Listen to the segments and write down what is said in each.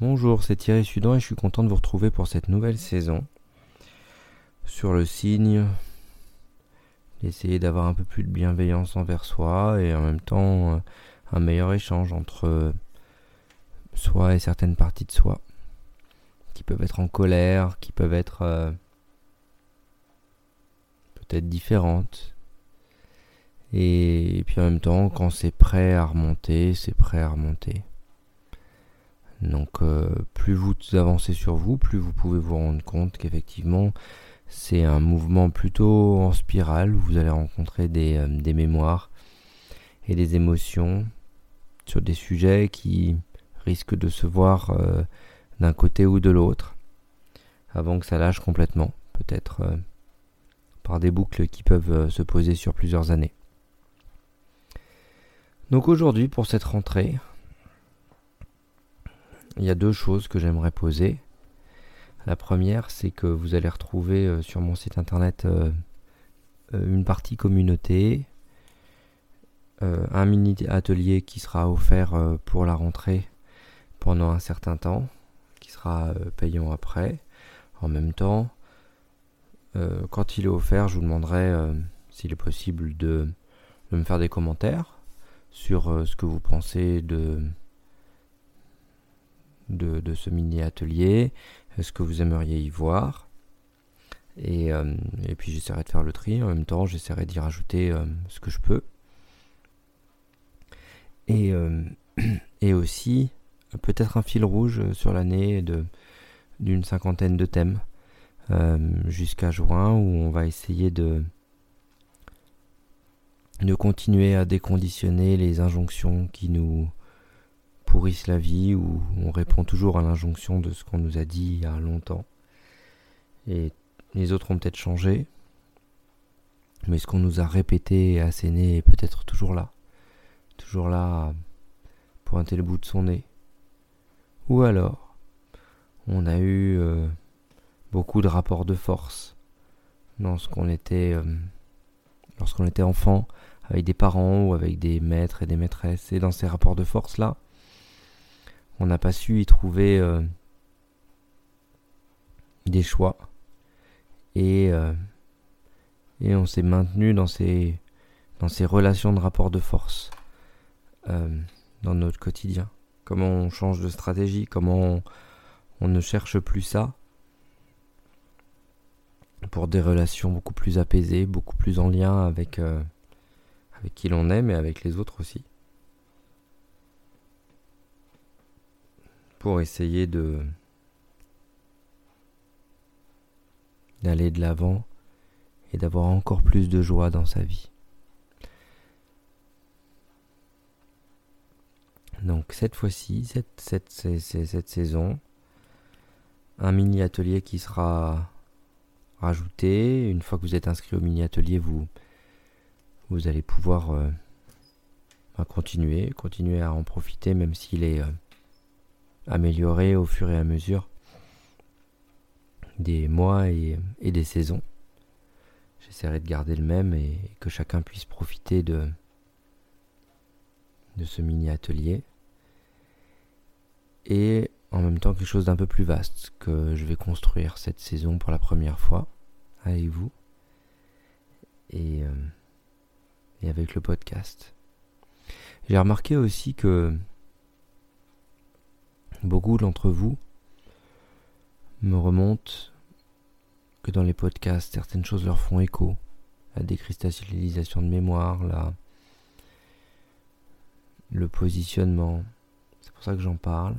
Bonjour, c'est Thierry Sudan et je suis content de vous retrouver pour cette nouvelle saison. Sur le signe d'essayer d'avoir un peu plus de bienveillance envers soi et en même temps euh, un meilleur échange entre euh, soi et certaines parties de soi qui peuvent être en colère, qui peuvent être euh, peut-être différentes. Et puis en même temps, quand c'est prêt à remonter, c'est prêt à remonter. Donc euh, plus vous avancez sur vous, plus vous pouvez vous rendre compte qu'effectivement c'est un mouvement plutôt en spirale où vous allez rencontrer des, euh, mémoires et des émotions sur des sujets qui risquent de se voir euh, d'un côté ou de l'autre avant que ça lâche complètement, peut-être par des boucles qui peuvent se poser sur plusieurs années. Donc aujourd'hui pour cette rentrée, il y a deux choses que j'aimerais poser. La première, c'est que vous allez retrouver euh, sur mon site internet euh, euh, une partie communauté, un mini atelier qui sera offert pour la rentrée pendant un certain temps, qui sera payant après. En même temps, quand il est offert, je vous demanderai s'il est possible de, de, me faire des commentaires sur ce que vous pensez de de, ce mini atelier, ce que vous aimeriez y voir? Et, euh, et puis j'essaierai de faire le tri. En même temps, j'essaierai d'y rajouter euh, ce que je peux. Et, euh, et aussi, peut-être un fil rouge sur l'année d'une cinquantaine de thèmes jusqu'à juin où on va essayer de continuer à déconditionner les injonctions qui nous, pourrissent la vie, où on répond toujours à l'injonction de ce qu'on nous a dit il y a longtemps. Et les autres ont peut-être changé, mais ce qu'on nous a répété et asséné est peut-être toujours là. Toujours là à pointer le bout de son nez. Ou alors, on a eu euh, beaucoup de rapports de force dans ce qu'on était euh, lorsqu'on était enfant, avec des parents ou avec des maîtres et des maîtresses. Et dans ces rapports de force là, on n'a pas su y trouver euh, des choix. Et, euh, et on s'est maintenu dans ces, dans ces relations de rapport de force euh, dans notre quotidien. Comment on change de stratégie, comment on, ne cherche plus ça pour des relations beaucoup plus apaisées, beaucoup plus en lien avec, avec qui l'on est, mais avec les autres aussi. Pour essayer de d'aller de l'avant et d'avoir encore plus de joie dans sa vie. Donc cette fois-ci, cette, saison, un mini atelier qui sera rajouté. Une fois que vous êtes inscrit au mini atelier, vous, vous allez pouvoir euh, bah, continuer, continuer à en profiter, même s'il est euh, améliorer au fur et à mesure des mois et, des saisons. J'essaierai de garder le même et que chacun puisse profiter de, ce mini atelier. Et en même temps quelque chose d'un peu plus vaste que je vais construire cette saison pour la première fois avec vous et, euh, et avec le podcast. J'ai remarqué aussi que Beaucoup d'entre vous me remontent que dans les podcasts, certaines choses leur font écho. La décristallisation de mémoire, la... le positionnement. C'est pour ça que j'en parle.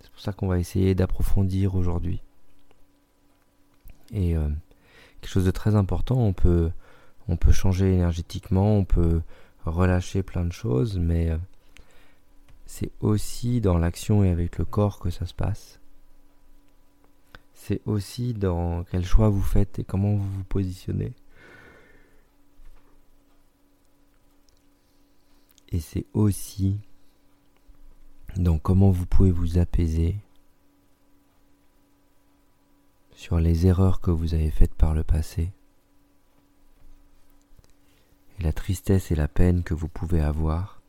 C'est pour ça qu'on va essayer d'approfondir aujourd'hui. Et euh, quelque chose de très important, on peut, on peut changer énergétiquement, on peut relâcher plein de choses, mais euh, c'est aussi dans l'action et avec le corps que ça se passe. C'est aussi dans quel choix vous faites et comment vous vous positionnez. Et c'est aussi dans comment vous pouvez vous apaiser sur les erreurs que vous avez faites par le passé et la tristesse et la peine que vous pouvez avoir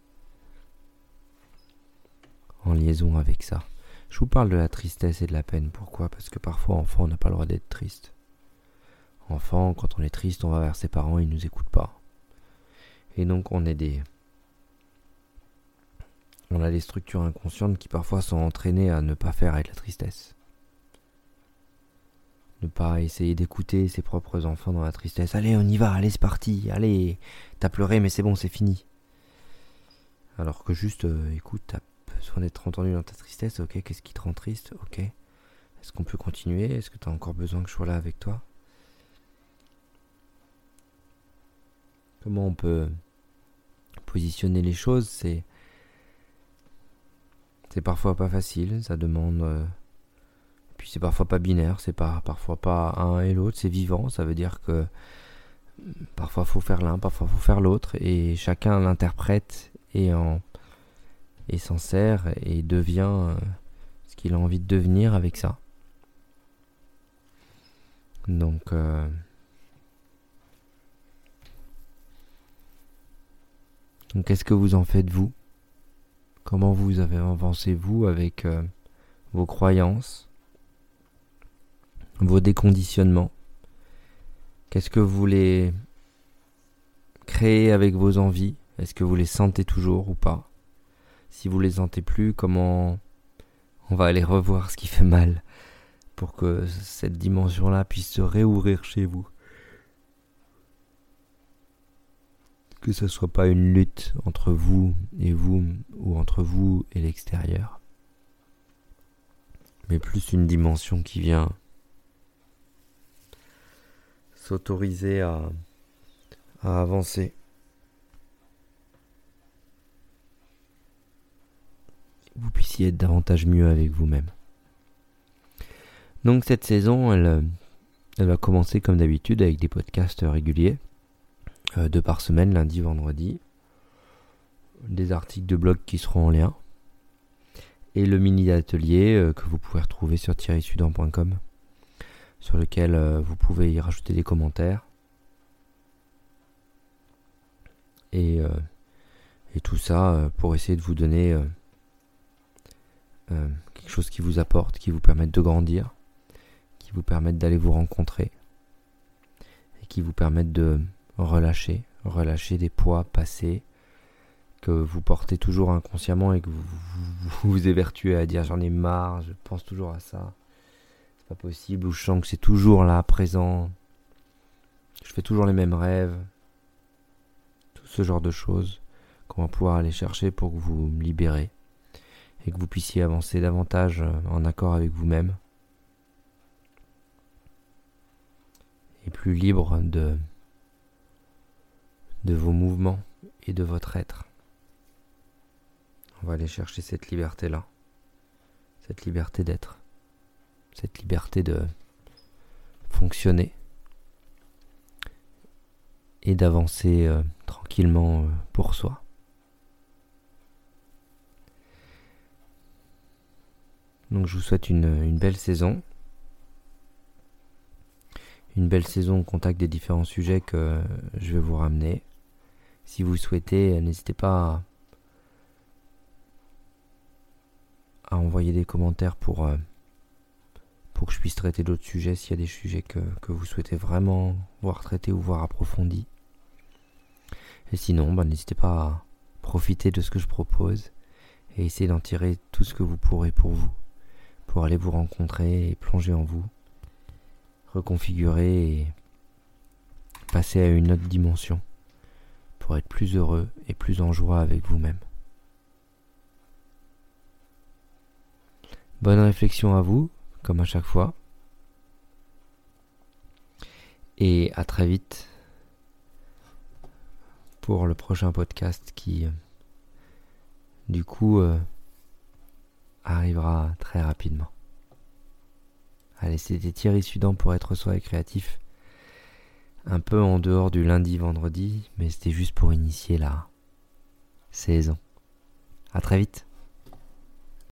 en liaison avec ça. Je vous parle de la tristesse et de la peine. Pourquoi? Parce que parfois, enfant, on n'a pas le droit d'être triste. Enfant, quand on est triste, on va vers ses parents, ils nous écoutent pas. Et donc, on est des. On a des structures inconscientes qui parfois sont entraînées à ne pas faire avec la tristesse. Ne pas essayer d'écouter ses propres enfants dans la tristesse. Allez, on y va, allez, c'est parti, allez, t'as pleuré, mais c'est bon, c'est fini. Alors que juste, euh, écoute, t'as besoin d'être entendu dans ta tristesse, ok, qu'est-ce qui te rend triste, ok. Est-ce qu'on peut continuer? Est-ce que tu as encore besoin que je sois là avec toi? Comment on peut positionner les choses? C'est c'est parfois pas facile, ça demande euh, puis c'est parfois pas binaire, c'est pas parfois pas un et l'autre, c'est vivant, ça veut dire que parfois faut faire l'un, parfois faut faire l'autre et chacun l'interprète et en et s'en sert et devient euh, ce qu'il a envie de devenir avec ça. Donc, euh, qu'est-ce que vous en faites vous? Comment vous avez avancé vous avec euh, vos croyances, vos déconditionnements? Qu'est-ce que vous voulez créer avec vos envies? Est-ce que vous les sentez toujours ou pas? Si vous les sentez plus, comment on va aller revoir ce qui fait mal pour que cette dimension-là puisse se réouvrir chez vous. Que ce soit pas une lutte entre vous et vous ou entre vous et l'extérieur, mais plus une dimension qui vient s'autoriser à, à avancer vous puissiez être davantage mieux avec vous-même. Donc cette saison, elle, euh, va commencer comme d'habitude avec des podcasts réguliers, euh, deux par semaine, lundi, vendredi, des articles de blog qui seront en lien, et le mini atelier euh, que vous pouvez retrouver sur thierrysudan.com, sur lequel vous pouvez y rajouter des commentaires. Et tout ça pour essayer de vous donner euh, quelque chose qui vous apporte, qui vous permette de grandir, qui vous permette d'aller vous rencontrer et qui vous permette de relâcher, relâcher des poids passés que vous portez toujours inconsciemment et que vous vous, évertuez à dire j'en ai marre, je pense toujours à ça, c'est pas possible, ou je sens que c'est toujours là, présent, je fais toujours les mêmes rêves, tout ce genre de choses qu'on va pouvoir aller chercher pour que vous libérez et que vous puissiez avancer davantage euh, en accord avec vous-même et plus libre de, vos mouvements et de votre être. On va aller chercher cette liberté-là, cette liberté d'être, cette liberté de fonctionner et d'avancer euh, tranquillement euh, pour soi. Donc je vous souhaite une, belle saison. Une belle saison au contact des différents sujets que je vais vous ramener. Si vous souhaitez, n'hésitez pas à, envoyer des commentaires pour, euh, pour que je puisse traiter d'autres sujets s'il y a des sujets que, que, vous souhaitez vraiment voir traités ou voir approfondis. Et sinon, bah, n'hésitez pas à profiter de ce que je propose et essayer d'en tirer tout ce que vous pourrez pour vous pour aller vous rencontrer et plonger en vous, reconfigurer et passer à une autre dimension pour être plus heureux et plus en joie avec vous-même. Bonne réflexion à vous, comme à chaque fois. Et à très vite pour le prochain podcast qui, du coup, euh, arrivera très rapidement. Allez, c'était Thierry Sudan pour être soi et créatif. Un peu en dehors du lundi vendredi, mais c'était juste pour initier la saison. À très vite.